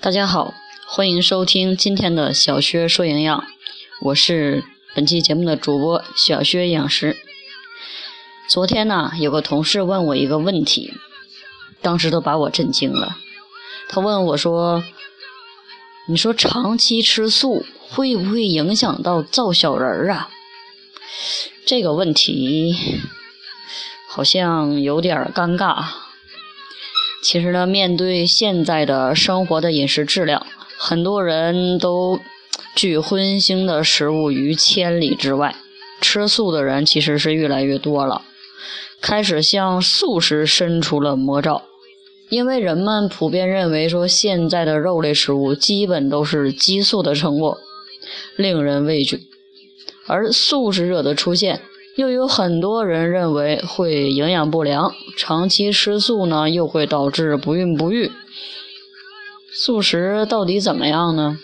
大家好，欢迎收听今天的小薛说营养，我是本期节目的主播小薛养师。昨天呢，有个同事问我一个问题，当时都把我震惊了。他问我说：“你说长期吃素会不会影响到造小人儿啊？”这个问题好像有点尴尬。其实呢，面对现在的生活的饮食质量，很多人都拒荤腥的食物于千里之外。吃素的人其实是越来越多了，开始向素食伸出了魔爪。因为人们普遍认为说，现在的肉类食物基本都是激素的成果，令人畏惧。而素食者的出现，又有很多人认为会营养不良，长期吃素呢，又会导致不孕不育。素食到底怎么样呢？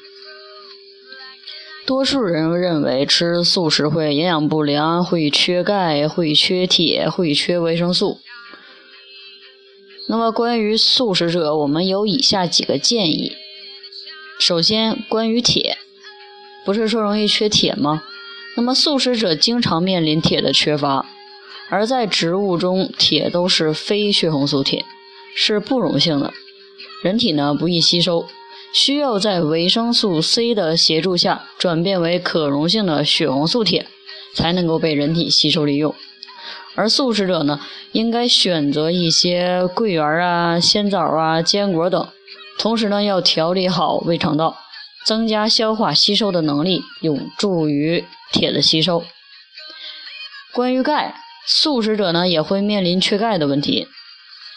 多数人认为吃素食会营养不良，会缺钙，会缺铁，会缺维生素。那么关于素食者，我们有以下几个建议。首先，关于铁，不是说容易缺铁吗？那么素食者经常面临铁的缺乏，而在植物中，铁都是非血红素铁，是不溶性的，人体呢不易吸收，需要在维生素 C 的协助下转变为可溶性的血红素铁，才能够被人体吸收利用。而素食者呢，应该选择一些桂圆啊、鲜枣啊、坚果等，同时呢要调理好胃肠道。增加消化吸收的能力，有助于铁的吸收。关于钙，素食者呢也会面临缺钙的问题。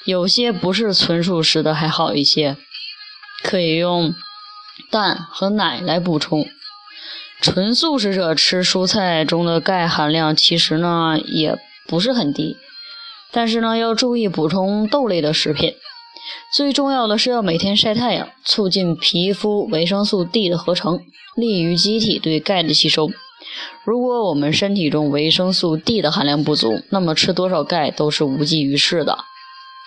有些不是纯素食的还好一些，可以用蛋和奶来补充。纯素食者吃蔬菜中的钙含量其实呢也不是很低，但是呢要注意补充豆类的食品。最重要的是要每天晒太阳，促进皮肤维生素 D 的合成，利于机体对钙的吸收。如果我们身体中维生素 D 的含量不足，那么吃多少钙都是无济于事的，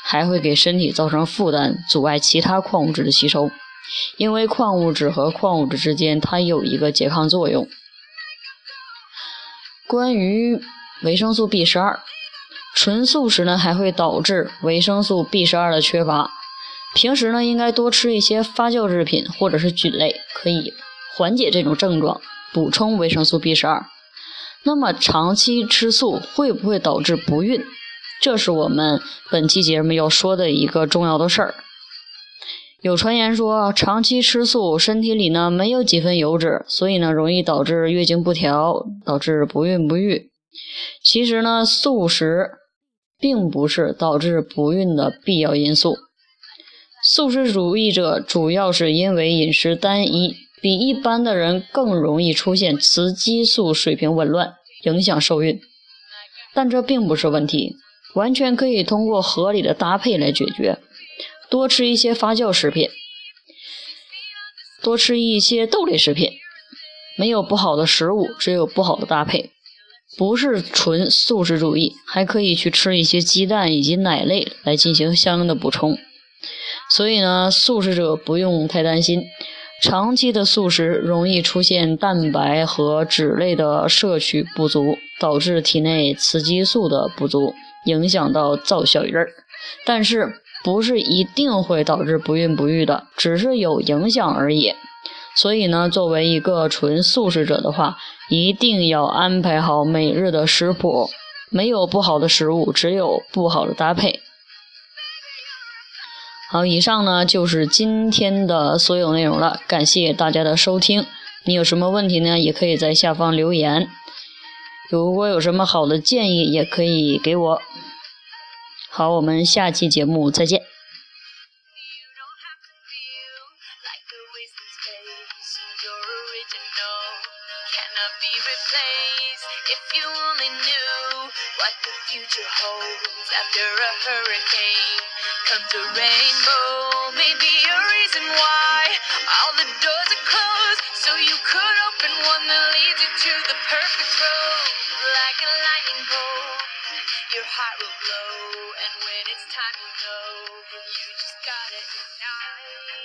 还会给身体造成负担，阻碍其他矿物质的吸收。因为矿物质和矿物质之间它有一个拮抗作用。关于维生素 B 十二。纯素食呢，还会导致维生素 B 十二的缺乏。平时呢，应该多吃一些发酵制品或者是菌类，可以缓解这种症状，补充维生素 B 十二。那么，长期吃素会不会导致不孕？这是我们本期节目要说的一个重要的事儿。有传言说，长期吃素，身体里呢没有几分油脂，所以呢容易导致月经不调，导致不孕不育。其实呢，素食。并不是导致不孕的必要因素。素食主义者主要是因为饮食单一，比一般的人更容易出现雌激素水平紊乱，影响受孕。但这并不是问题，完全可以通过合理的搭配来解决。多吃一些发酵食品，多吃一些豆类食品。没有不好的食物，只有不好的搭配。不是纯素食主义，还可以去吃一些鸡蛋以及奶类来进行相应的补充。所以呢，素食者不用太担心，长期的素食容易出现蛋白和脂类的摄取不足，导致体内雌激素的不足，影响到造小人儿。但是不是一定会导致不孕不育的，只是有影响而已。所以呢，作为一个纯素食者的话，一定要安排好每日的食谱。没有不好的食物，只有不好的搭配。好，以上呢就是今天的所有内容了，感谢大家的收听。你有什么问题呢？也可以在下方留言。如果有什么好的建议，也可以给我。好，我们下期节目再见。place. If you only knew what the future holds after a hurricane comes a rainbow. Maybe a reason why all the doors are closed, so you could open one that leads you to the perfect road. Like a lightning bolt, your heart will blow. and when it's time, to know you just gotta ignite.